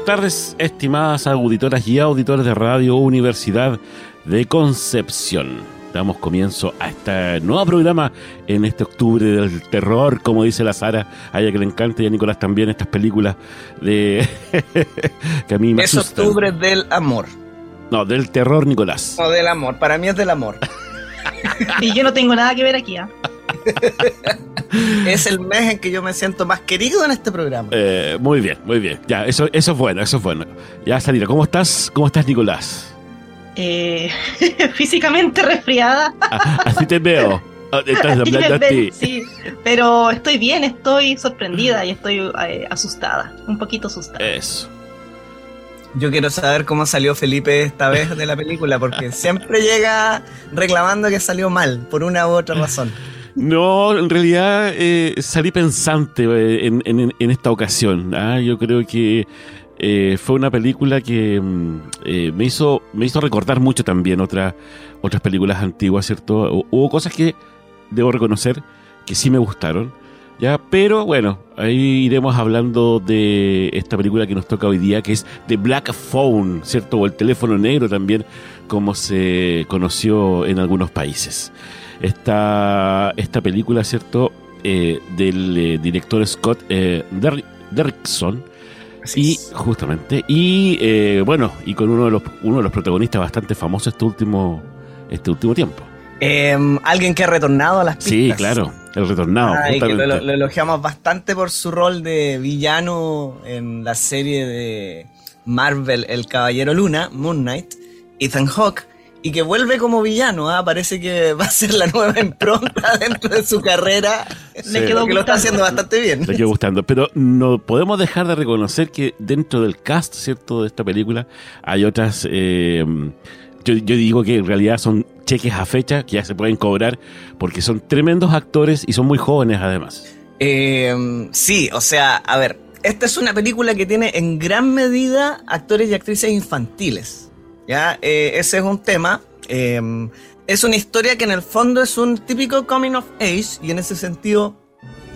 Buenas tardes, estimadas auditoras y auditores de Radio Universidad de Concepción. Damos comienzo a este nuevo programa en este octubre del terror, como dice la Sara, a ella que le encanta y a Nicolás también estas películas de que a mí me Es asustan. octubre del amor. No, del terror, Nicolás. No, del amor. Para mí es del amor. Y yo no tengo nada que ver aquí. ¿ah? es el mes en que yo me siento más querido en este programa. Eh, muy bien, muy bien. Ya, eso, eso es bueno, eso es bueno. Ya, Salira, ¿cómo estás? ¿Cómo estás, Nicolás? Eh, físicamente resfriada. Ah, Así te veo. Ah, Estás hablando me a ven, ti. sí, pero estoy bien, estoy sorprendida y estoy eh, asustada, un poquito asustada. Eso. Yo quiero saber cómo salió Felipe esta vez de la película, porque siempre llega reclamando que salió mal, por una u otra razón. No, en realidad eh, salí pensante eh, en, esta ocasión. ¿ah? Yo creo que eh, fue una película que mm, eh, me hizo me hizo recordar mucho también otras otras películas antiguas, ¿cierto? Hu- Hubo cosas que debo reconocer que sí me gustaron, ya, pero bueno, ahí iremos hablando de esta película que nos toca hoy día, que es The Black Phone, ¿cierto? O el teléfono negro también, como se conoció en algunos países esta, esta película, ¿cierto? Eh, del eh, director Scott eh, Der- Derrickson. Así Y es. justamente, y eh, bueno, y con uno de los uno de los protagonistas bastante famosos este último, este último tiempo. Em, alguien que ha retornado a las pistas. Sí, claro, el retornado, Ah, que lo elogiamos bastante por su rol de villano en la serie de Marvel El Caballero Luna, Moon Knight, Ethan Hawke, y que vuelve como villano. ¿ah? Parece que va a ser la nueva impronta dentro de su carrera. Sí. Me quedó que lo está haciendo bastante bien. Le quedó gustando. Pero no podemos dejar de reconocer que dentro del cast, ¿cierto?, de esta película, hay otras. eh, yo, yo digo que en realidad son cheques a fecha que ya se pueden cobrar porque son tremendos actores y son muy jóvenes además. Eh, sí, o sea, a ver, esta es una película que tiene en gran medida actores y actrices infantiles. ¿Ya? Eh, ese es un tema. Eh, es una historia que en el fondo es un típico coming of age y en ese sentido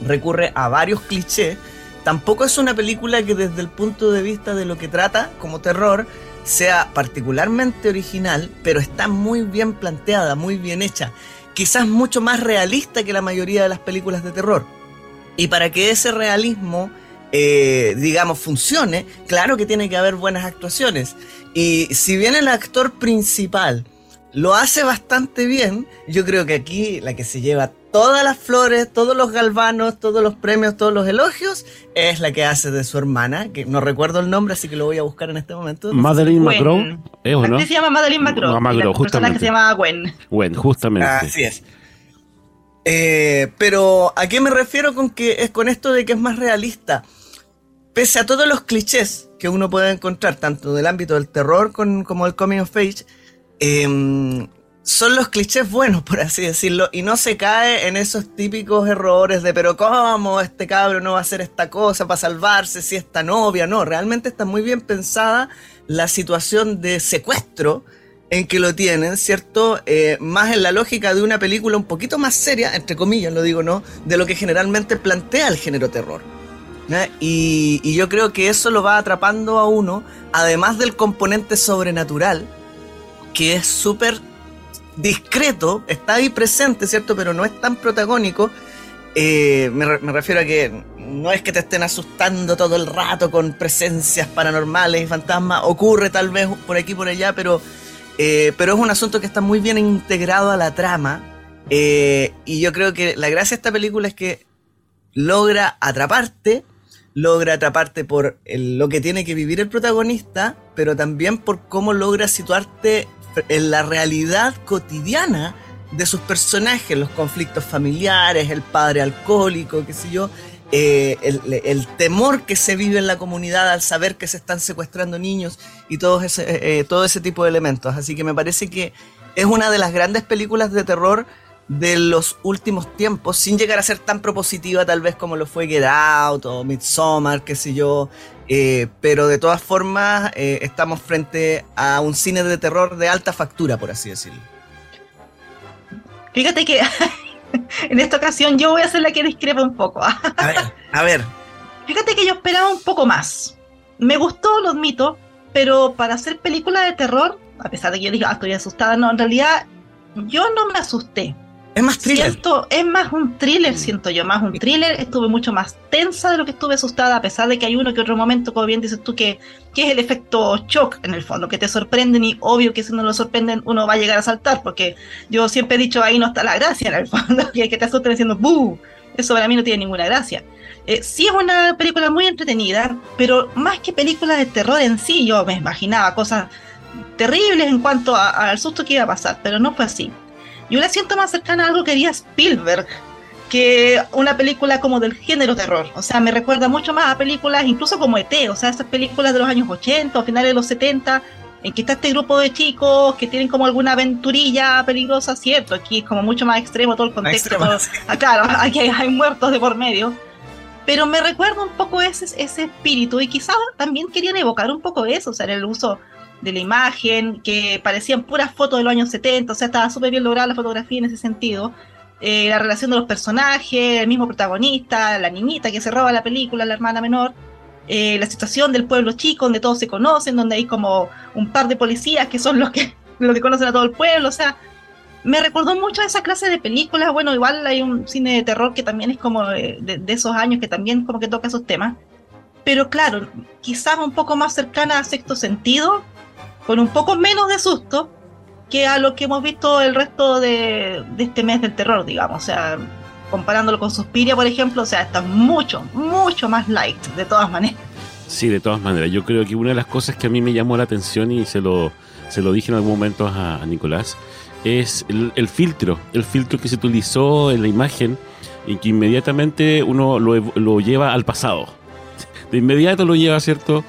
recurre a varios clichés. Tampoco es una película que desde el punto de vista de lo que trata como terror sea particularmente original, pero está muy bien planteada, muy bien hecha. Quizás mucho más realista que la mayoría de las películas de terror. Y para que ese realismo, eh, digamos, funcione, claro que tiene que haber buenas actuaciones. Y si bien el actor principal lo hace bastante bien, yo creo que aquí la que se lleva todas las flores, todos los galvanos, todos los premios, todos los elogios, es la que hace de su hermana, que no recuerdo el nombre, así que lo voy a buscar en este momento. Gwen. ¿es o La no? se llama Madeline McGraw. Ma- McGraw, y la justamente. que se llama Gwen. Bueno, justamente. Así es. Eh, pero ¿a qué me refiero con que es con esto de que es más realista? Pese a todos los clichés que uno puede encontrar, tanto del ámbito del terror como el coming of age, em, son los clichés buenos, por así decirlo, y no se cae en esos típicos errores de, pero ¿cómo este cabro no va a hacer esta cosa para salvarse si esta novia? No, realmente está muy bien pensada la situación de secuestro en que lo tienen, ¿cierto? Eh, más en la lógica de una película un poquito más seria, entre comillas, lo digo, ¿no? De lo que generalmente plantea el género terror. Y, y yo creo que eso lo va atrapando a uno, además del componente sobrenatural, que es súper discreto, está ahí presente, ¿cierto? Pero no es tan protagónico. Eh, me, refiero a que no es que te estén asustando todo el rato con presencias paranormales y fantasmas. Ocurre tal vez por aquí por allá, pero, eh, pero es un asunto que está muy bien integrado a la trama. Eh, y yo creo que la gracia de esta película es que logra atraparte, logra atraparte por lo que tiene que vivir el protagonista, pero también por cómo logra situarte en la realidad cotidiana de sus personajes, los conflictos familiares, el padre alcohólico, qué sé yo, eh, el, temor que se vive en la comunidad al saber que se están secuestrando niños y todo ese, eh, eh, todo ese tipo de elementos. Así que me parece que es una de las grandes películas de terror de los últimos tiempos, sin llegar a ser tan propositiva tal vez como lo fue Get Out o Midsommar, qué sé yo, pero de todas formas estamos frente a un cine de terror de alta factura, por así decirlo. Fíjate que en esta ocasión yo voy a ser la que discrepa un poco. a ver, a ver. Fíjate que yo esperaba un poco más. Me gustó, lo admito, pero para hacer película de terror, a pesar de que yo dije, ah, estoy asustada, no, en realidad yo no me asusté. Es más thriller. Siento, es más un thriller, siento yo, más un thriller. Estuve mucho más tensa de lo que estuve asustada, a pesar de que hay uno que otro momento, como bien dices tú, que, que es el efecto shock en el fondo, que te sorprenden y obvio que si no lo sorprenden uno va a llegar a saltar, porque yo siempre he dicho ahí no está la gracia en el fondo, que, que te asusten diciendo ¡buh! Eso para mí no tiene ninguna gracia. Eh, sí es una película muy entretenida, pero más que película de terror en sí, yo me imaginaba cosas terribles en cuanto al susto que iba a pasar, pero no fue así. Yo la siento más cercana a algo que haría Spielberg que una película como del género terror. O sea, me recuerda mucho más a películas, incluso como ET, o sea, esas películas de los años 80 o finales de los 70, en que está este grupo de chicos que tienen como alguna aventurilla peligrosa, cierto, aquí es como mucho más extremo todo el contexto. Ah, claro, aquí hay, muertos de por medio. Pero me recuerda un poco ese, ese espíritu y quizás también querían evocar un poco eso, o sea, el uso de la imagen, que parecían puras fotos de los años 70, o sea, estaba súper bien lograda la fotografía en ese sentido. Eh, la relación de los personajes, el mismo protagonista, la niñita que se roba la película, la hermana menor, eh, la situación del pueblo chico, donde todos se conocen, donde hay como un par de policías que son los que, los que conocen a todo el pueblo, o sea, me recordó mucho a esa clase de películas, bueno, igual hay un cine de terror que también es como de, de esos años que también como que toca esos temas, pero claro, quizás un poco más cercana a sexto sentido, con un poco menos de susto que a lo que hemos visto el resto de, este mes del terror, digamos. O sea, comparándolo con Suspiria, por ejemplo, o sea, está mucho, mucho más light, de todas maneras. Sí, de todas maneras. Yo creo que una de las cosas que a mí me llamó la atención y se lo, se lo dije en algún momento a, Nicolás, es el, filtro, el filtro que se utilizó en la imagen y que inmediatamente uno lo, lo lleva al pasado. De inmediato lo lleva, ¿cierto?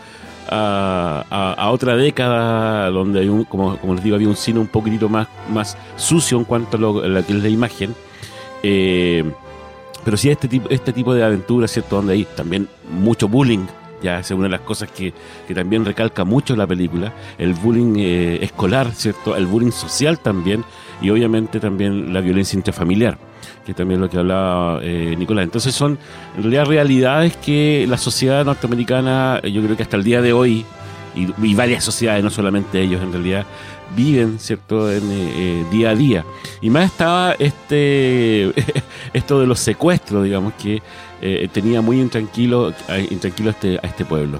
A, otra década donde hay un, como, les digo, había un cine un poquitito más, más sucio en cuanto a, lo, la que la imagen. Eh, pero sí este tipo, este tipo de aventuras, ¿cierto? Donde hay también mucho bullying, ya es una de las cosas que, también recalca mucho la película, el bullying eh, escolar, ¿cierto? El bullying social también, y obviamente también la violencia intrafamiliar que también es lo que hablaba eh, Nicolás. Entonces son en realidad realidades que la sociedad norteamericana, yo creo que hasta el día de hoy, y, varias sociedades, no solamente ellos en realidad, viven, ¿cierto?, en, eh, eh, día a día. Y más estaba este esto de los secuestros, digamos, que tenía muy intranquilo, intranquilo a este, a este pueblo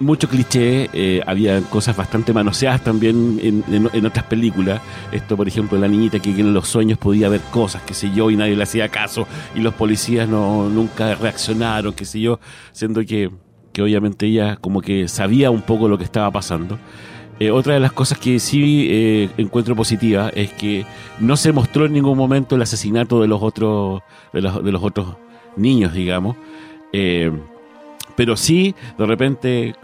mucho cliché, eh, había cosas bastante manoseadas también en, otras películas. Esto, por ejemplo, la niñita que en los sueños podía ver cosas, qué sé yo, y nadie le hacía caso, y los policías no nunca reaccionaron, qué sé yo, siendo que, que obviamente ella como que sabía un poco lo que estaba pasando. Eh, otra de las cosas que sí eh, encuentro positiva es que no se mostró en ningún momento el asesinato de los otros, de los, de los otros niños, digamos. pero sí, de repente,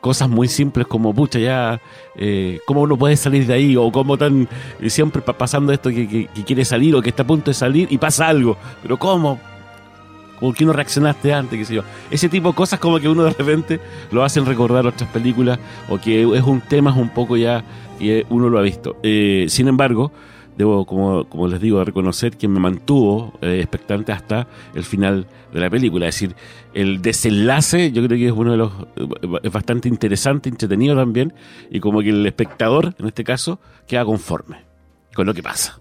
cosas muy simples como, pucha, ya, eh, ¿cómo uno puede salir de ahí? O cómo tan siempre pasando esto que, quiere salir o que está a punto de salir y pasa algo. Pero ¿cómo? ¿Por qué no reaccionaste antes? ¿Qué? Ese tipo de cosas como que uno de repente lo hacen recordar otras películas o que es un tema un poco ya que uno lo ha visto. Eh, sin embargo, debo, como, como les digo, reconocer que me mantuvo eh, expectante hasta el final de la película. Es decir, el desenlace yo creo que es uno de los. es bastante interesante, entretenido también, y como que el espectador, en este caso, queda conforme. con lo que pasa.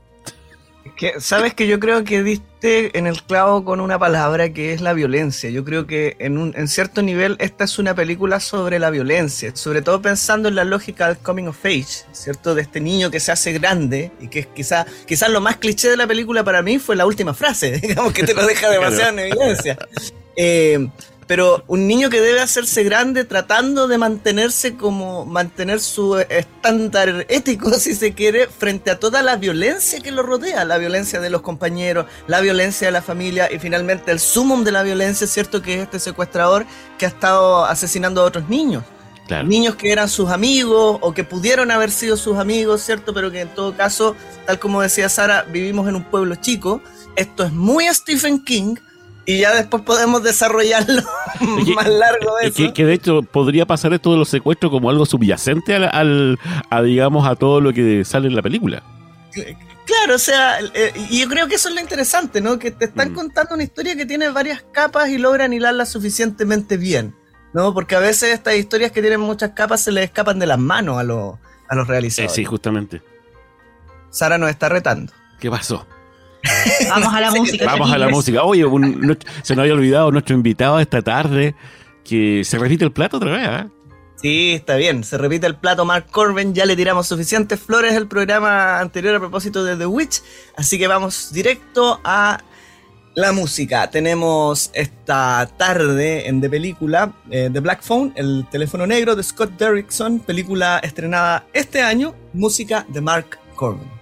Que, Sabes que yo creo que diste en el clavo con una palabra que es la violencia. Yo creo que en, un, en cierto nivel esta es una película sobre la violencia, sobre todo pensando en la lógica del coming of age, ¿cierto? De este niño que se hace grande y que quizás quizá lo más cliché de la película para mí fue la última frase, digamos que te lo deja demasiado en evidencia. Eh, pero un niño que debe hacerse grande tratando de mantenerse como mantener su estándar ético si se quiere frente a toda la violencia que lo rodea la violencia de los compañeros la violencia de la familia y finalmente el sumum de la violencia cierto que es este secuestrador que ha estado asesinando a otros niños Claro. niños que eran sus amigos o que pudieron haber sido sus amigos, ¿cierto? Pero que en todo caso, tal como decía Sara, vivimos en un pueblo chico. Esto es muy Stephen King y ya después podemos desarrollarlo más largo de Que, eso. que de hecho podría pasar esto de los secuestros como algo subyacente al, al- a digamos a todo lo que sale en la película. Claro, o sea, eh, y yo creo que eso es lo interesante, ¿no? Que te están Mm. contando una historia que tiene varias capas y logran hilarla suficientemente bien, ¿no? Porque a veces estas historias que tienen muchas capas se les escapan de las manos a, los a los Eh, realizadores. sí, justamente. Sara nos está retando. ¿Qué pasó? Vamos a la música. Vamos a la música. Oye, un- no- se nos había olvidado nuestro invitado esta tarde que se repite el plato otra vez, ¿ah? Sí, está bien. Se repite el plato Mark Corbin. Ya le tiramos suficientes flores al programa anterior a propósito de The Witch. Así que vamos directo a la música. Tenemos esta tarde en de película eh, The Black Phone, el teléfono negro de Scott Derrickson, película estrenada este año, música de Mark Corbin.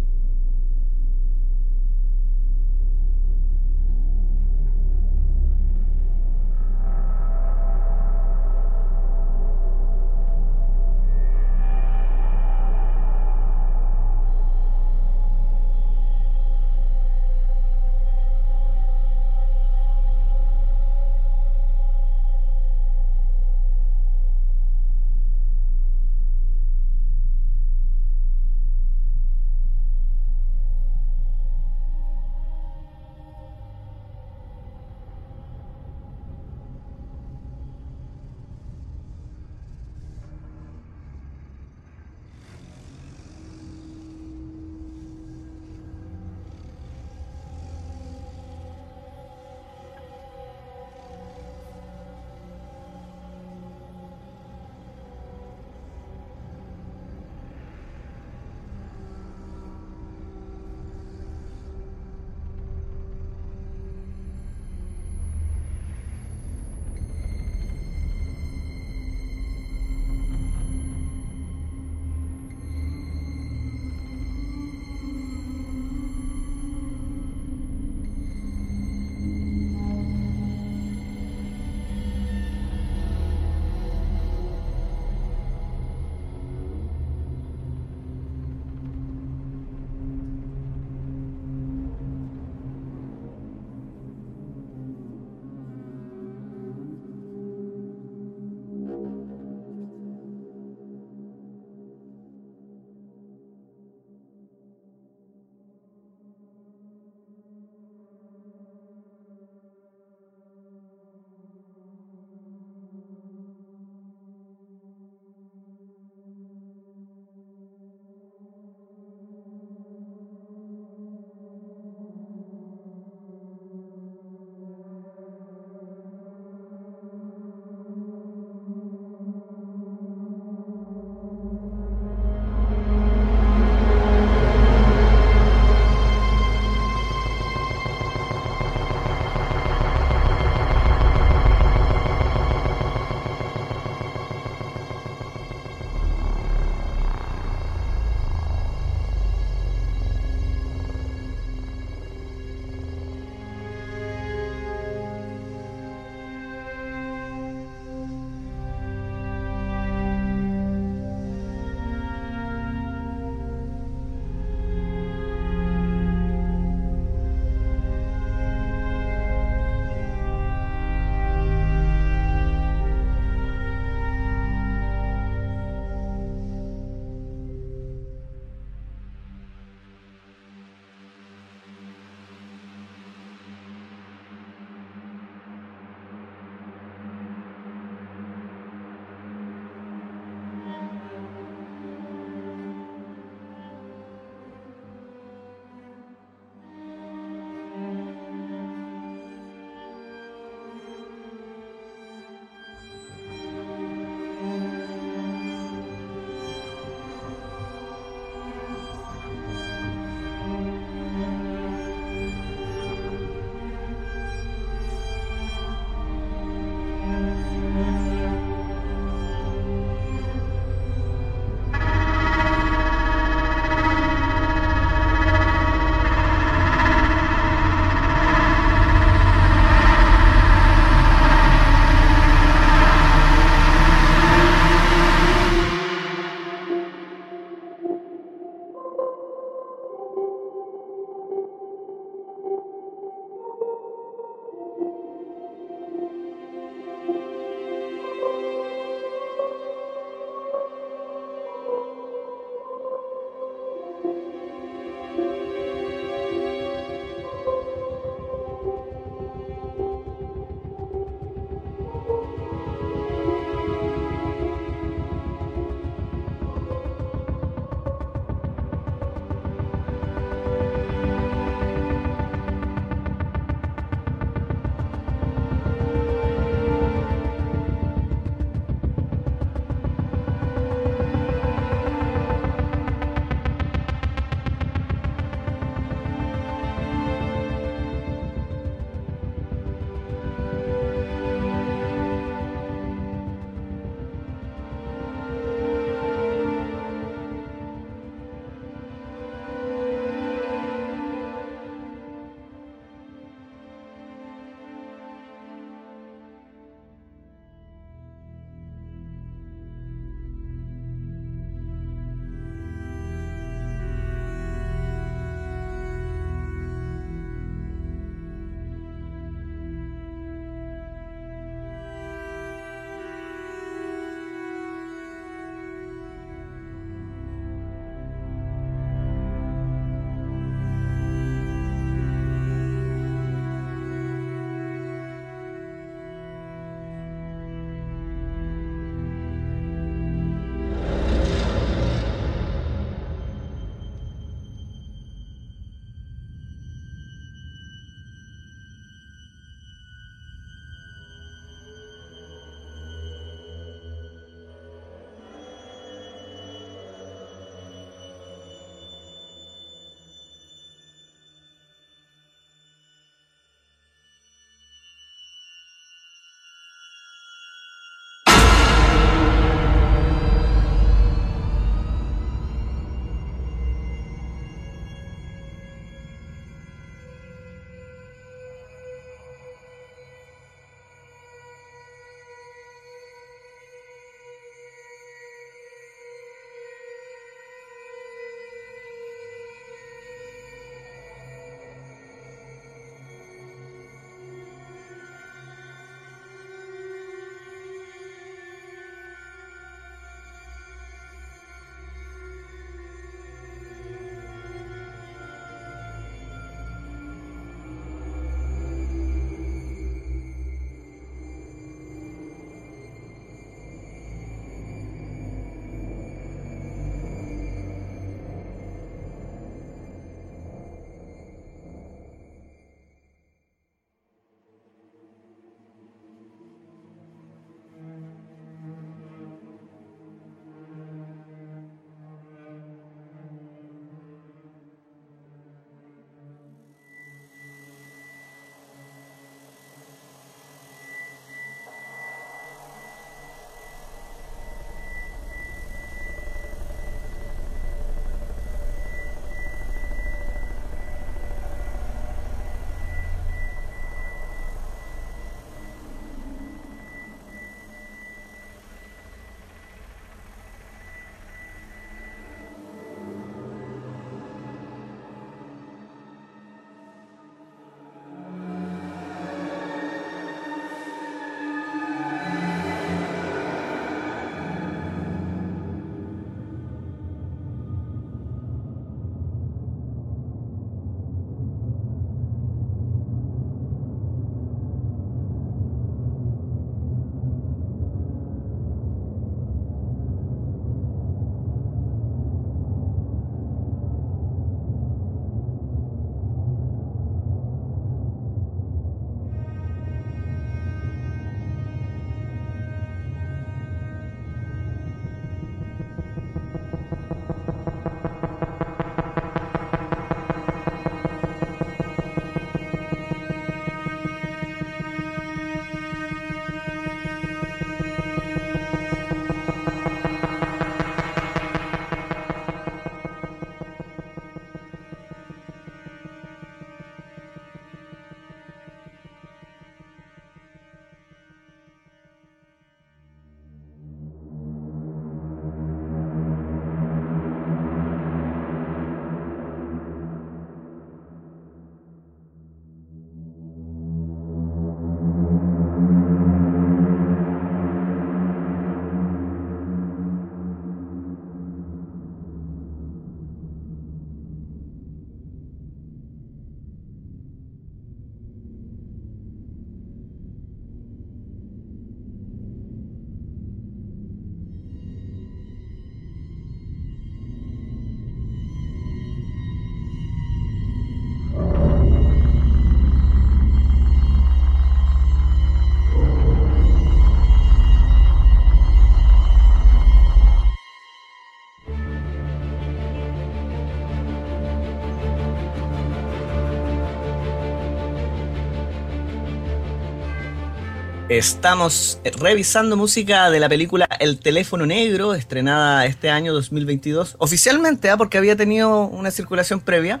Estamos revisando música de la película El teléfono negro, estrenada este año 2022, oficialmente, ¿ah? porque había tenido una circulación previa.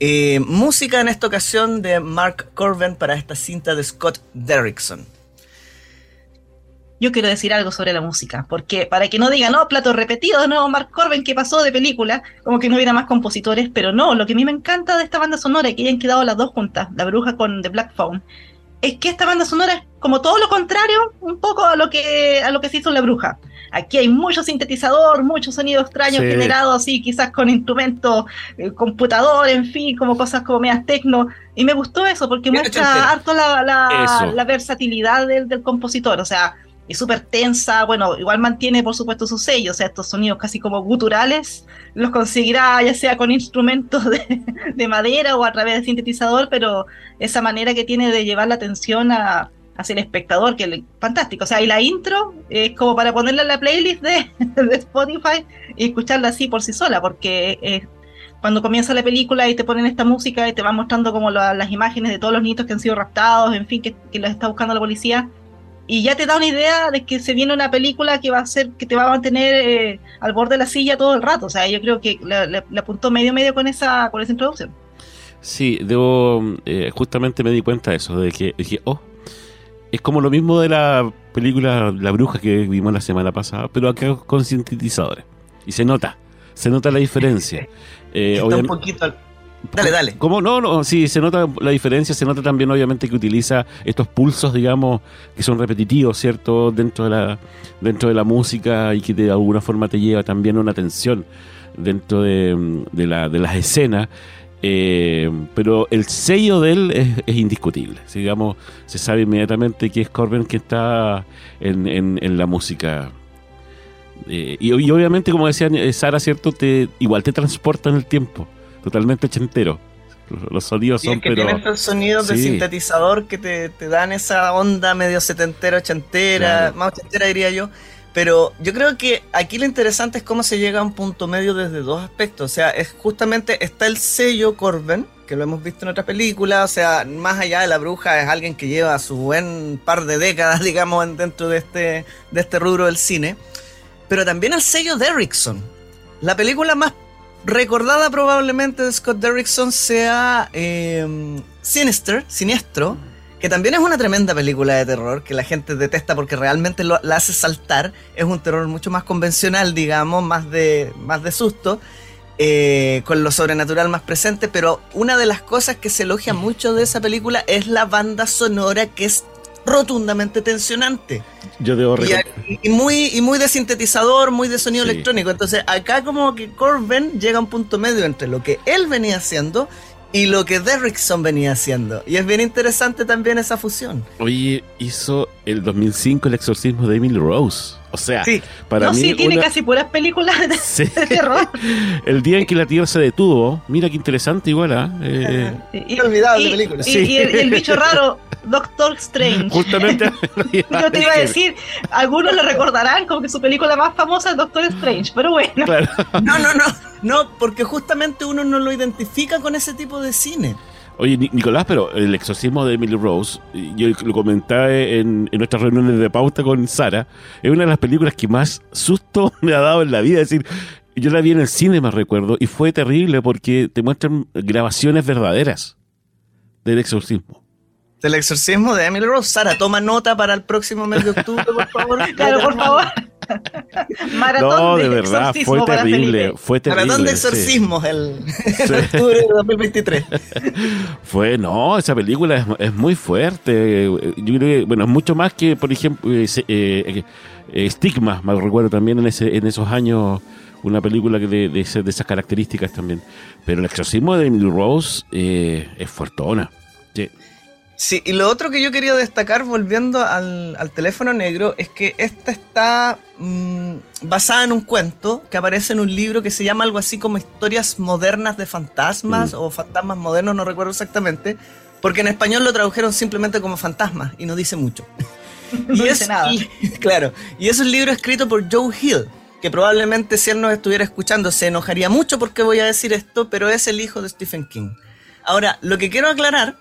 Eh, música en esta ocasión de Mark Corben para esta cinta de Scott Derrickson. Yo quiero decir algo sobre la música, porque para que no digan, no, platos repetidos, no, Mark Corben, ¿qué pasó de película? Como que no hubiera más compositores, pero no, lo que a mí me encanta de esta banda sonora es que hayan quedado las dos juntas, La Bruja con The Black Phone, es que esta banda sonora es como todo lo contrario, un poco a lo que, a lo que se hizo en La Bruja. Aquí hay mucho sintetizador, mucho sonido extraño generado generados así, quizás con instrumentos, eh, computador, en fin, como cosas como medias tecno. Y me gustó eso porque muestra harto la, la, versatilidad del, del compositor. O sea, es súper tensa, bueno, igual mantiene por supuesto su sello, o sea, estos sonidos casi como guturales los conseguirá ya sea con instrumentos de, madera o a través de sintetizador, pero esa manera que tiene de llevar la atención a, hacia el espectador, que es fantástico, o sea, y la intro es como para ponerla en la playlist de, Spotify y escucharla así por sí sola, porque cuando comienza la película y te ponen esta música y te van mostrando como las imágenes de todos los niños que han sido raptados, en fin, que, que los está buscando la policía, y ya te da una idea de que se viene una película que va a ser que te va a mantener eh, al borde de la silla todo el rato. O sea, yo creo que le, apuntó medio medio con esa con esa introducción. Sí, debo eh, justamente me di cuenta de eso, de que dije, oh, es como lo mismo de la película La Bruja que vimos la semana pasada, pero acá con sintetizadores. Y se nota, se nota la diferencia. Eh, un poquito Dale, dale. ¿Cómo? No, no, sí, se nota la diferencia, se nota también obviamente que utiliza estos pulsos, digamos, que son repetitivos, ¿cierto? Dentro de la, dentro de la música y que de alguna forma te lleva también a una tensión dentro de, de, la, de las escenas. Eh, pero el sello de él es, indiscutible. digamos, se sabe inmediatamente que es Corbin que está en, en, la música. Eh, y, y, obviamente, como decía Sara, ¿cierto? Te, igual te transporta en el tiempo totalmente ochentero. Los sonidos son, que pero. estos sonidos de sintetizador que te, dan esa onda medio setentera, ochentera, más ochentera diría yo. Pero yo creo que aquí lo interesante es cómo se llega a un punto medio desde dos aspectos. O sea, es justamente está el sello Corben, que lo hemos visto en otras películas. O sea, más allá de la bruja, es alguien que lleva su buen par de décadas, digamos, dentro de este, de este rubro del cine. Pero también el sello Derrickson. La película más recordada probablemente de Scott Derrickson sea em, Sinister, Siniestro, que también es una tremenda película de terror que la gente detesta porque realmente la hace saltar. Es un terror mucho más convencional, digamos, más de, más de susto. Eh, con lo sobrenatural más presente, pero una de las cosas que se elogia mucho de esa película es la banda sonora que es rotundamente tensionante. Yo debo y, y, muy y muy de sintetizador, muy de sonido electrónico. Entonces, acá como que Corbin llega a un punto medio entre lo que él venía haciendo y lo que Derrickson venía haciendo. Y es bien interesante también esa fusión. Oye, hizo el 2005 el exorcismo de Emily Rose. O sea, para mí. Sí, tiene casi puras películas de, terror. el día en que la tierra se detuvo, mira qué interesante, igual, ¿ah? ¿eh? Inolvidable película. Y, el, bicho raro, Doctor Strange. Justamente. Yo te iba a decir, algunos lo recordarán como que su película más famosa es Doctor Strange, pero bueno. No, no, no. No, porque justamente uno no lo identifica con ese tipo de cine. Oye, Nicolás, pero el exorcismo de Emily Rose, yo lo comenté en, nuestras reuniones de pauta con Sara, es una de las películas que más susto me ha dado en la vida. Es decir, yo la vi en el cine, me recuerdo, y fue terrible porque te muestran grabaciones verdaderas del exorcismo. Del exorcismo de Emily Rose. Sara, toma nota para el próximo mes de octubre, por favor. claro, por favor. Maratón no, de, verdad, fue terrible, fue terrible. Maratón de exorcismos el, octubre de 2023. Fue, no, esa película es, muy fuerte. Yo creo que, bueno, es mucho más que, por ejemplo, eh, eh, eh, Stigma, me recuerdo también en, ese, en esos años una película de, de, esas características también. Pero el exorcismo de Emily Rose es fortuna. Sí. Sí, y lo otro que yo quería destacar, volviendo al, teléfono negro, es que esta está mm, basada en un cuento que aparece en un libro que se llama algo así como Historias modernas de fantasmas mm. o fantasmas modernos, no recuerdo exactamente, porque en español lo tradujeron simplemente como fantasmas y no dice mucho. no dice nada. claro, y es un libro escrito por Joe Hill, que probablemente si él nos estuviera escuchando se enojaría mucho porque voy a decir esto, pero es el hijo de Stephen King. Ahora, lo que quiero aclarar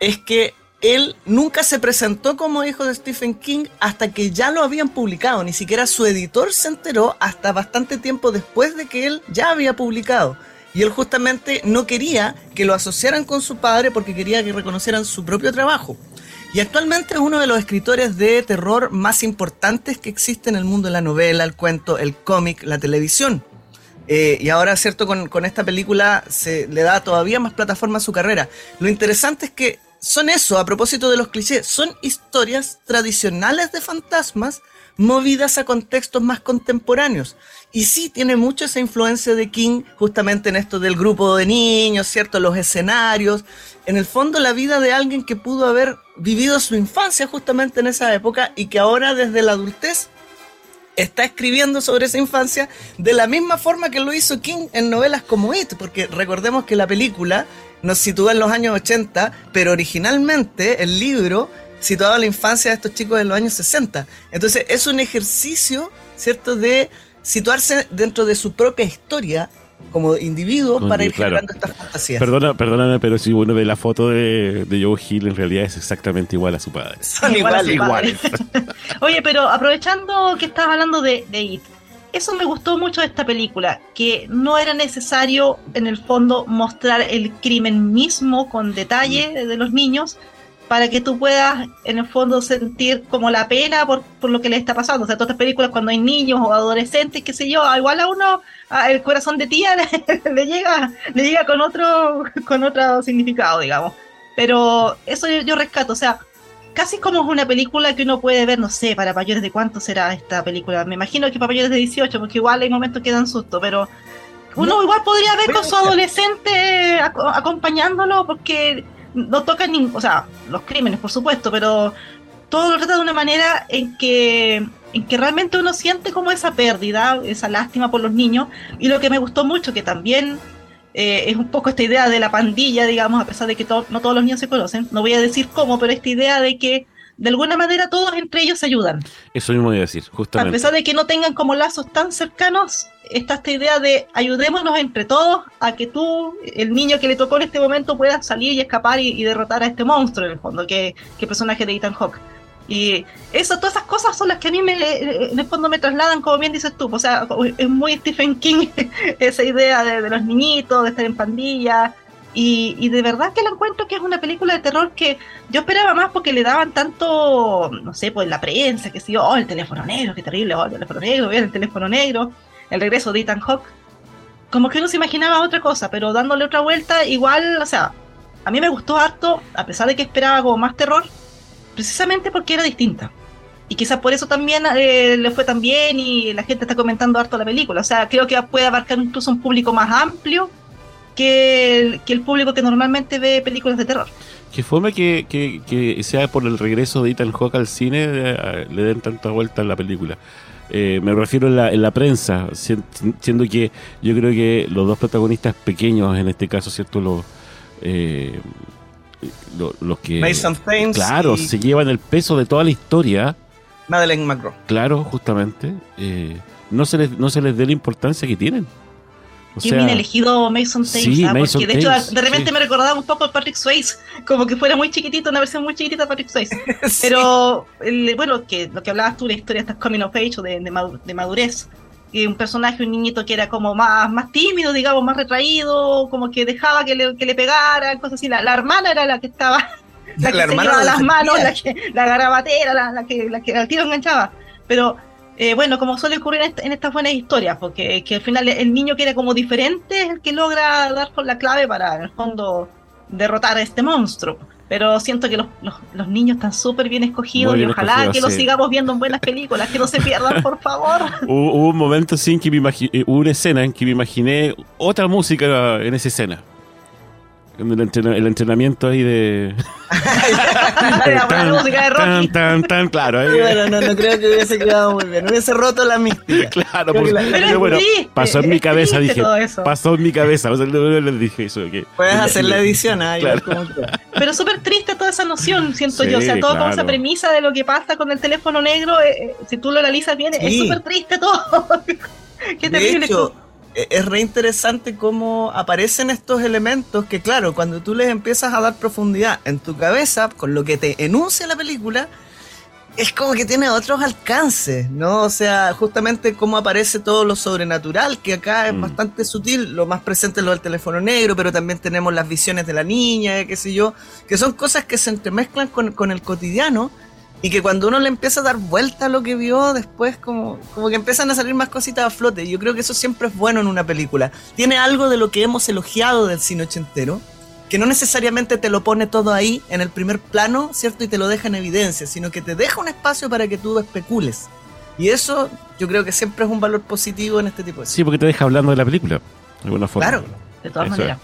es que él nunca se presentó como hijo de Stephen King hasta que ya lo habían publicado. Ni siquiera su editor se enteró hasta bastante tiempo después de que él ya había publicado. Y él justamente no quería que lo asociaran con su padre porque quería que reconocieran su propio trabajo. Y actualmente es uno de los escritores de terror más importantes que existe en el mundo de la novela, el cuento, el cómic, la televisión. Eh, y ahora, cierto, con, con, esta película se le da todavía más plataforma a su carrera. Lo interesante es que son eso, a propósito de los clichés, son historias tradicionales de fantasmas movidas a contextos más contemporáneos. Y sí tiene mucho esa influencia de King justamente en esto del grupo de niños, ¿cierto? Los escenarios. En el fondo la vida de alguien que pudo haber vivido su infancia justamente en esa época y que ahora desde la adultez está escribiendo sobre esa infancia de la misma forma que lo hizo King en novelas como It, porque recordemos que la película nos sitúa en los años 80, pero originalmente el libro situaba la infancia de estos chicos en los años 60. Entonces es un ejercicio, ¿cierto?, de situarse dentro de su propia historia como individuo para ir generando estas fantasías. Perdona, perdóname, pero si uno ve la foto de, de Joe Hill, en realidad es exactamente igual a su padre. Son igual, iguales. Oye, pero aprovechando que estás hablando de, de It, eso me gustó mucho de esta película, que no era necesario en el fondo mostrar el crimen mismo con detalle de los niños, para que tú puedas en el fondo sentir como la pena por, por, lo que le está pasando. O sea, todas estas películas cuando hay niños o adolescentes, qué sé yo, igual a uno el corazón de tía le, le, llega le llega con otro con otro significado, digamos. Pero eso yo, yo, rescato, o sea, casi como una película que uno puede ver, no sé, para mayores de cuánto será esta película. Me imagino que para mayores de 18, porque igual hay momentos que dan susto, pero uno no, igual podría ver con su adolescente acompañándolo porque no tocan ni, o sea, los crímenes, por supuesto, pero todo lo trata de una manera en que, en que realmente uno siente como esa pérdida, esa lástima por los niños. Y lo que me gustó mucho, que también eh, es un poco esta idea de la pandilla, digamos, a pesar de que to no todos los niños se conocen, no voy a decir cómo, pero esta idea de que de alguna manera todos entre ellos se ayudan. Eso mismo voy a decir, justamente. A pesar de que no tengan como lazos tan cercanos, está esta idea de ayudémonos entre todos a que tú, el niño que le tocó en este momento, pueda salir y escapar y, y derrotar a este monstruo en el fondo, que, que el personaje de Ethan Hawke. Y eso, todas esas cosas son las que a mí me, en el fondo me trasladan, como bien dices tú. O sea, es muy Stephen King esa idea de, los niñitos, de estar en pandilla, y, de verdad que lo encuentro que es una película de terror que yo esperaba más porque le daban tanto, no sé, pues la prensa, que sí, oh, el teléfono negro, qué terrible, oh, el teléfono negro, el teléfono negro, el regreso de Ethan Hawke. Como que uno se imaginaba otra cosa, pero dándole otra vuelta, igual, o sea, a mí me gustó harto, a pesar de que esperaba como más terror, precisamente porque era distinta. Y quizás por eso también eh, le fue tan bien y la gente está comentando harto la película. O sea, creo que puede abarcar incluso un público más amplio que el, que el público que normalmente ve películas de terror. Que fome que, que, que sea por el regreso de Ethan Hawke al cine eh, le den tanta vuelta a la película. Eh, me refiero en la, en la prensa, siendo que yo creo que los dos protagonistas pequeños, en este caso, ¿cierto? Los, eh, los, los que... Mason Thames Claro, y se llevan el peso de toda la historia. Madeleine McGraw. Claro, justamente. Eh, no, se les, no se les dé la importancia que tienen. O Qué sea, bien elegido Mason Thames, sí, ¿ah? Mason porque de hecho de repente sí. me recordaba un poco a Patrick Swayze, como que fuera muy chiquitito, una versión muy chiquitita de Patrick Swayze. Sí. Pero el- bueno, que lo que hablabas tú, la historia de estas coming of age o de, de madu- de madurez, un personaje, un niñito que era como más, más tímido, digamos, más retraído, como que dejaba que le, que le pegaran, cosas así. La, la hermana era la que estaba, la, que La se hermana llevaba lo las manos, la que la garabatera, la, la que, la que al tiro enganchaba. Pero eh, bueno, como suele ocurrir en, en estas buenas historias, porque que al final el niño que era como diferente es el que logra dar con la clave para, en el fondo, derrotar a este monstruo. Pero siento que los, los, los niños están súper bien escogidos bien y ojalá que los sí. sigamos viendo en buenas películas, que no se pierdan, por favor. Hubo, hubo un momento en que me imagi- eh, hubo una escena en que me imaginé otra música en esa escena. En el, entrena- el entrenamiento ahí de. La buena música de Rocky. tan, tan, tan, claro. ahí- Bueno, no, no creo que hubiese quedado muy bien. Hubiese roto la mística. Claro, Creo por- que la- Pero yo, es bueno, triste, pasó en mi es cabeza, dije, pasó en mi cabeza, o sea, le- le dije eso. que- Puedes hacer la edición, ¿ah? Igual Claro. Pero súper triste toda esa noción, siento Sí, yo. O sea, todo, toda esa claro. premisa de lo que pasa con el teléfono negro, eh, eh, si tú lo analizas bien, es Sí. súper triste todo. Qué De terrible. hecho, e, es re interesante cómo aparecen estos elementos que, claro, cuando tú les empiezas a dar profundidad en tu cabeza, con lo que te enuncia la película, es como que tiene otros alcances, ¿no? O sea, justamente cómo aparece todo lo sobrenatural, que acá es Mm. bastante sutil, lo más presente es lo del teléfono negro, pero también tenemos las visiones de la niña, qué sé yo, que son cosas que se entremezclan con, con el cotidiano y que cuando uno le empieza a dar vuelta a lo que vio, después como, como que empiezan a salir más cositas a flote. Y Yo creo que eso siempre es bueno en una película. Tiene algo de lo que hemos elogiado del cine ochentero, que no necesariamente te lo pone todo ahí en el primer plano, ¿cierto? Y te lo deja en evidencia, sino que te deja un espacio para que tú especules. Y eso yo creo que siempre es un valor positivo en este tipo de Sí, porque te deja hablando de la película, de alguna forma. Claro. De todas Eso maneras.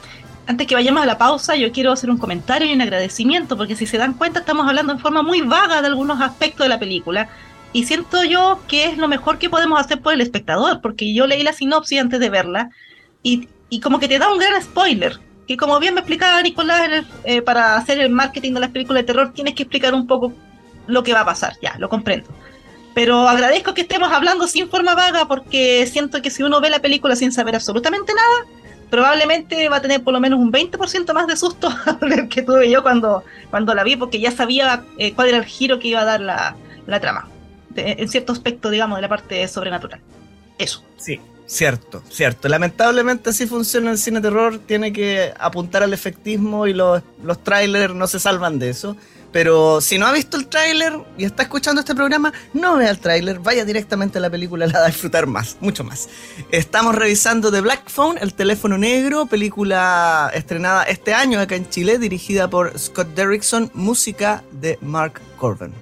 Antes que vayamos a la pausa, yo quiero hacer un comentario y un agradecimiento, porque si se dan cuenta, estamos hablando en forma muy vaga de algunos aspectos de la película. Y siento yo que es lo mejor que podemos hacer por el espectador, porque yo leí la sinopsis antes de verla y, y como que te da un gran spoiler. Que como bien me explicaba Nicolás, eh, para hacer el marketing de las películas de terror tienes que explicar un poco lo que va a pasar, ya, lo comprendo. Pero agradezco que estemos hablando sin forma vaga porque siento que si uno ve la película sin saber absolutamente nada, probablemente va a tener por lo menos un 20% más de susto del que tuve yo cuando, cuando la vi, porque ya sabía eh, cuál era el giro que iba a dar la, la trama, de- en cierto aspecto, digamos, de la parte sobrenatural. Eso. Sí, cierto, cierto. Lamentablemente así funciona el cine terror, tiene que apuntar al efectismo y los, los trailers no se salvan de eso. Pero si no ha visto el tráiler y está escuchando este programa, no vea el tráiler, vaya directamente a la película, la a disfrutar más, mucho más. Estamos revisando The Black Phone, El teléfono negro, película estrenada este año acá en Chile, dirigida por Scott Derrickson, música de Mark Corbin.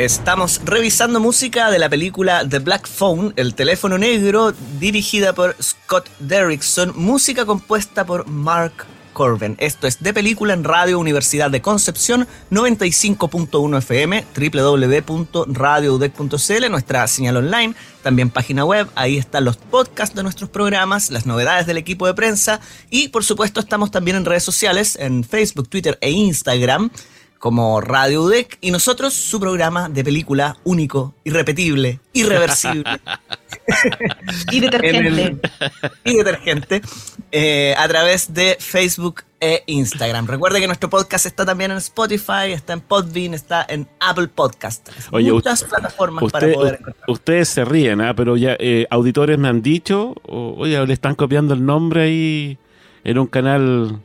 Estamos revisando música de la película The Black Phone, El teléfono negro, dirigida por Scott Derrickson, música compuesta por Mark Corben. Esto es de película en Radio Universidad de Concepción 95.1 FM, www.radioudec.cl, nuestra señal online, también página web, ahí están los podcasts de nuestros programas, las novedades del equipo de prensa. Y por supuesto estamos también en redes sociales, en Facebook, Twitter e Instagram como Radio UDEC y nosotros su programa de película único, irrepetible, irreversible. y detergente. y detergente eh, a través de Facebook e Instagram. Recuerde que nuestro podcast está también en Spotify, está en Podbean, está en Apple Podcast. Oye, Muchas plataformas usted- para poder encontrar. Ustedes se ríen, ¿ah? pero ya eh, auditores me han dicho, o- oye, le están copiando el nombre ahí en un canal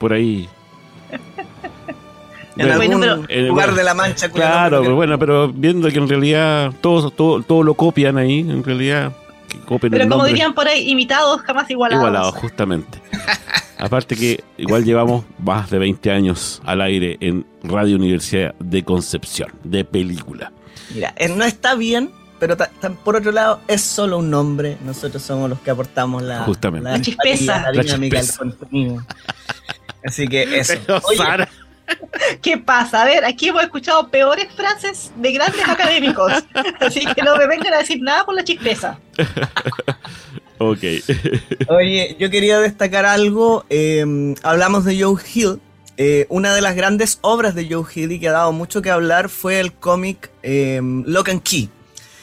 por ahí. En Bueno, algún lugar de la mancha. Claro, pero bueno, pero viendo que en realidad todos todo, todo lo copian ahí, en realidad que copien Pero el como nombre. dirían por ahí, imitados jamás igualados. Igualados, justamente. Aparte que igual llevamos más de 20 años al aire en Radio Universidad de Concepción, de película. Mira, eh, no está bien, pero ta- ta- por otro lado es solo un nombre. Nosotros somos los que aportamos la, Justamente. La chispeza. la La dinámica, el chispeza. contenido. Así que eso. Pero, Oye, Sara, ¿Qué pasa? A ver, aquí hemos escuchado peores frases de grandes académicos. Así que no me vengan a decir nada por la chispeza. ok. Oye, yo quería destacar algo. eh, hablamos de Joe Hill. Eh, una de las grandes obras de Joe Hill y que ha dado mucho que hablar fue el cómic eh, Lock and Key.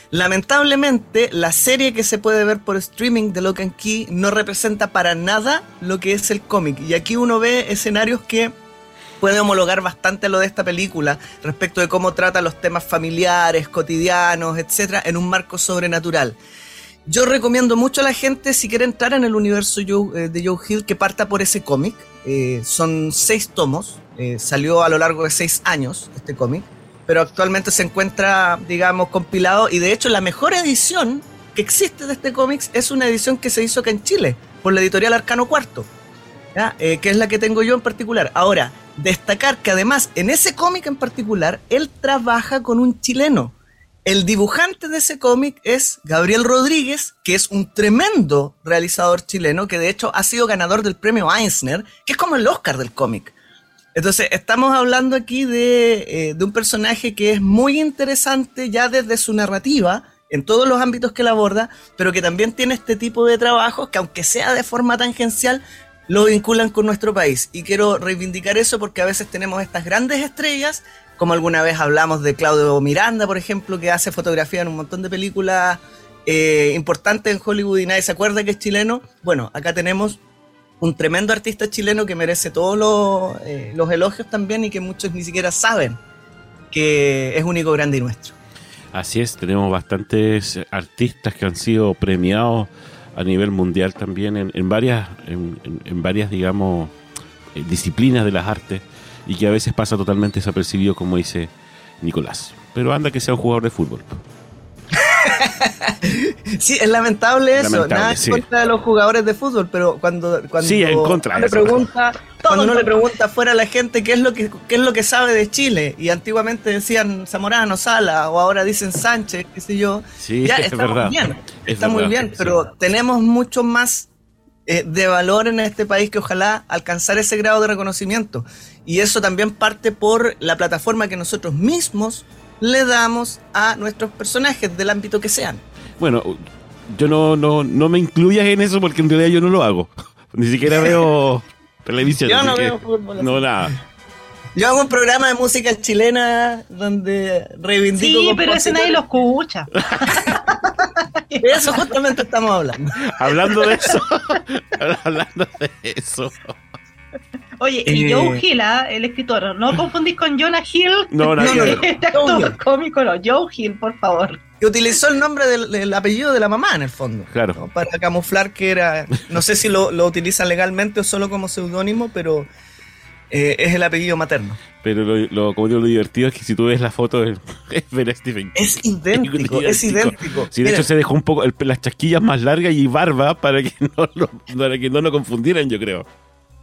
Lamentablemente, la serie que se puede ver por streaming de Lock and Key no representa para nada lo que es el cómic. Y aquí uno ve escenarios que puede homologar bastante lo de esta película respecto de cómo trata los temas familiares, cotidianos, etcétera, en un marco sobrenatural. Yo recomiendo mucho a la gente, si quiere entrar en el universo eh, de Joe Hill, que parta por ese cómic. Eh, son seis tomos, eh, salió a lo largo de seis años este cómic, pero actualmente se encuentra, digamos, compilado y de hecho la mejor edición que existe de este cómic es una edición que se hizo acá en Chile, por la editorial Arcano Cuarto, Eh, que es la que tengo yo en particular. Ahora, destacar que además en ese cómic en particular, él trabaja con un chileno. El dibujante de ese cómic es Gabriel Rodríguez, que es un tremendo realizador chileno, que de hecho ha sido ganador del premio Eisner, que es como el Oscar del cómic. Entonces, estamos hablando aquí de, eh, de un personaje que es muy interesante ya desde su narrativa, en todos los ámbitos que él aborda, pero que también tiene este tipo de trabajos que aunque sea de forma tangencial, lo vinculan con nuestro país. Y quiero reivindicar eso porque a veces tenemos estas grandes estrellas, como alguna vez hablamos de Claudio Miranda, por ejemplo, que hace fotografía en un montón de películas eh, importantes en Hollywood y nadie se acuerda que es chileno. Bueno, acá tenemos un tremendo artista chileno que merece todos eh, los elogios también y que muchos ni siquiera saben que es único, grande y nuestro. Así es, tenemos bastantes artistas que han sido premiados a nivel mundial también en, en varias, en, en- varias, digamos, eh, disciplinas de las artes y que a veces pasa totalmente desapercibido, como dice Nicolás. Pero anda que sea un jugador de fútbol. Sí, es lamentable eso, Lamentable, nada en sí. contra de los jugadores de fútbol, pero cuando, cuando Sí, en contra uno le pregunta, cuando uno le pregunta fuera a la gente qué es lo que qué es lo que sabe de Chile y antiguamente decían Zamorano, Sala o ahora dicen Sánchez, qué sé yo. Sí, ya es está verdad. muy bien, Es está muy bien, sí. pero tenemos mucho más eh, de valor en este país que ojalá alcanzar ese grado de reconocimiento. Y eso también parte por la plataforma que nosotros mismos le damos a nuestros personajes del ámbito que sean. Bueno, yo no, no, no me incluyas en eso porque en realidad yo no lo hago. Ni siquiera veo televisión. Yo no que veo fútbol. No, nada. Yo hago un programa de música chilena donde reivindico. Sí, pero ese nadie lo escucha. De eso justamente estamos hablando. Hablando de eso, hablando de eso. Oye, y Eh. Joe Hill, ¿ah? el escritor, no confundís con Jonah Hill, No, No, que no, este actor cómico, no, Joe Hill, por favor. Que utilizó el nombre del, del apellido de la mamá en el fondo. Claro. ¿no? Para camuflar que era. No sé si lo, lo utiliza legalmente o solo como seudónimo, pero eh, es el apellido materno. Pero lo, lo- como digo, lo divertido es que si tú ves la foto es, es ver a Stephen. Es idéntico, es idéntico. Sí, de Mira, hecho se dejó un poco el- las chasquillas más largas y barba para que no lo, para que no lo confundieran, yo creo.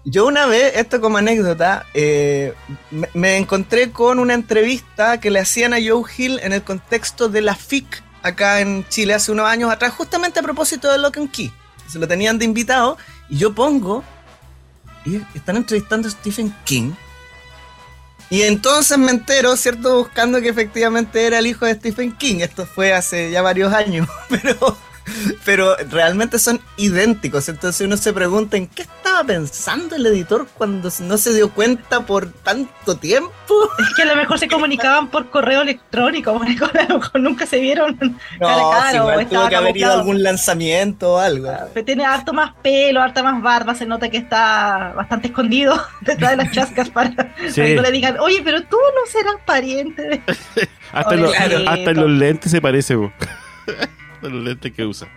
Yo una vez, esto como anécdota, eh, me, encontré con una entrevista que le hacían a Joe Hill en el contexto de la FIC acá en Chile hace unos años atrás, justamente a propósito de Lock and Key. Se lo tenían de invitado y yo pongo y están entrevistando a Stephen King. Y entonces me entero, ¿cierto? Buscando que efectivamente era el hijo de Stephen King. Esto fue hace ya varios años, pero pero realmente son idénticos. Entonces uno se pregunta en qué estaba pensando el editor cuando no se dio cuenta por tanto tiempo. Es que a lo mejor se comunicaban por correo electrónico, a lo mejor nunca se vieron no, cara a tuvo que haber ido algún lanzamiento o algo. Pero tiene harto más pelo, harta más barba, se nota que está bastante escondido detrás de las chascas para, que no le digan, oye, pero tú no serás pariente hasta, en los lentes se parece. Los que usa.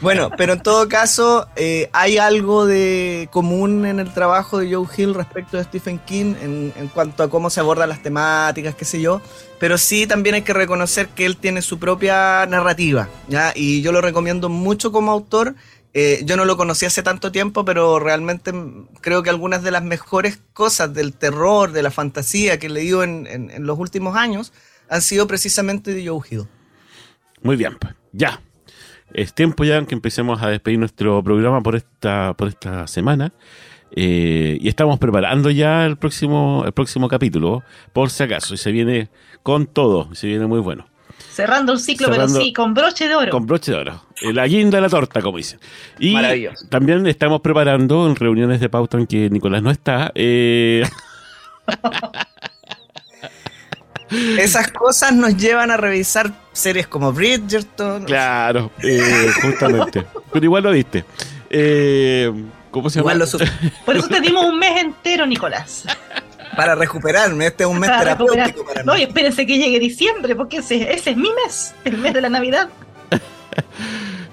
Bueno, pero en todo caso, eh, hay algo de común en el trabajo de Joe Hill respecto de Stephen King en, cuanto a cómo se abordan las temáticas, qué sé yo. Pero sí también hay que reconocer que él tiene su propia narrativa. Y yo lo recomiendo mucho como autor. Eh, yo no lo conocí hace tanto tiempo, pero realmente creo que algunas de las mejores cosas del terror, de la fantasía que he leído en los últimos años han sido precisamente de Joe Hill. Muy bien, pues. Ya. Es tiempo ya que empecemos a despedir nuestro programa por esta, por esta semana. Eh, y estamos preparando ya el próximo, el próximo capítulo, por si acaso. Y se viene con todo, se viene muy bueno. Cerrando el ciclo, pero sí, con broche de oro. Con broche de oro. La guinda de la torta, como dicen. Y también estamos preparando en reuniones de pauta en que Nicolás no está. Eh... Esas cosas nos llevan a revisar series como Bridgerton. Claro, eh, justamente. Pero igual lo viste. Eh, ¿Cómo se llama? Por eso te dimos un mes entero, Nicolás. Para recuperarme, este es un mes terapéutico para mí. No, espérense que llegue diciembre, porque ese, ese es mi mes, el mes de la Navidad.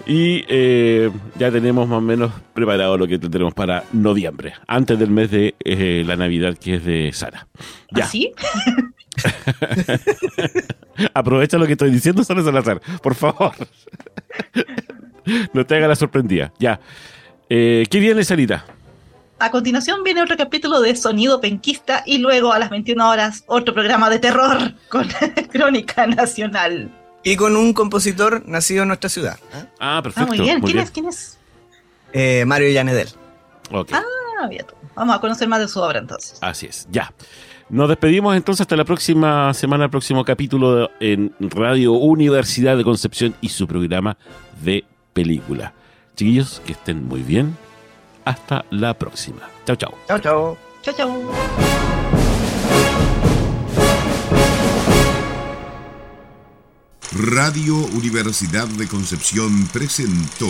Y eh, ya tenemos más o menos preparado lo que tendremos para noviembre, antes del mes de eh, la Navidad que es de Sara. ¿Ah, ¿Sí? Aprovecha lo que estoy diciendo, Sara Salazar, por favor. no te haga la sorprendida. Ya. Eh, ¿Qué viene, Sarita? A continuación viene otro capítulo de Sonido Penquista y luego a las 21 horas otro programa de terror con Crónica Nacional. Y con un compositor nacido en nuestra ciudad. ¿eh? Ah, perfecto. Ah, muy bien. ¿Quién es? ¿Quién es? Eh, Mario Llanedel. Ah, bien. Vamos a conocer más de su obra entonces. Así es, ya. Nos despedimos entonces hasta la próxima semana, el próximo capítulo en Radio Universidad de Concepción y su programa de película. Chiquillos, que estén muy bien. Hasta la próxima. Chao, chao. Chao, chao. Chao, chao. Radio Universidad de Concepción presentó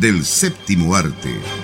del séptimo arte.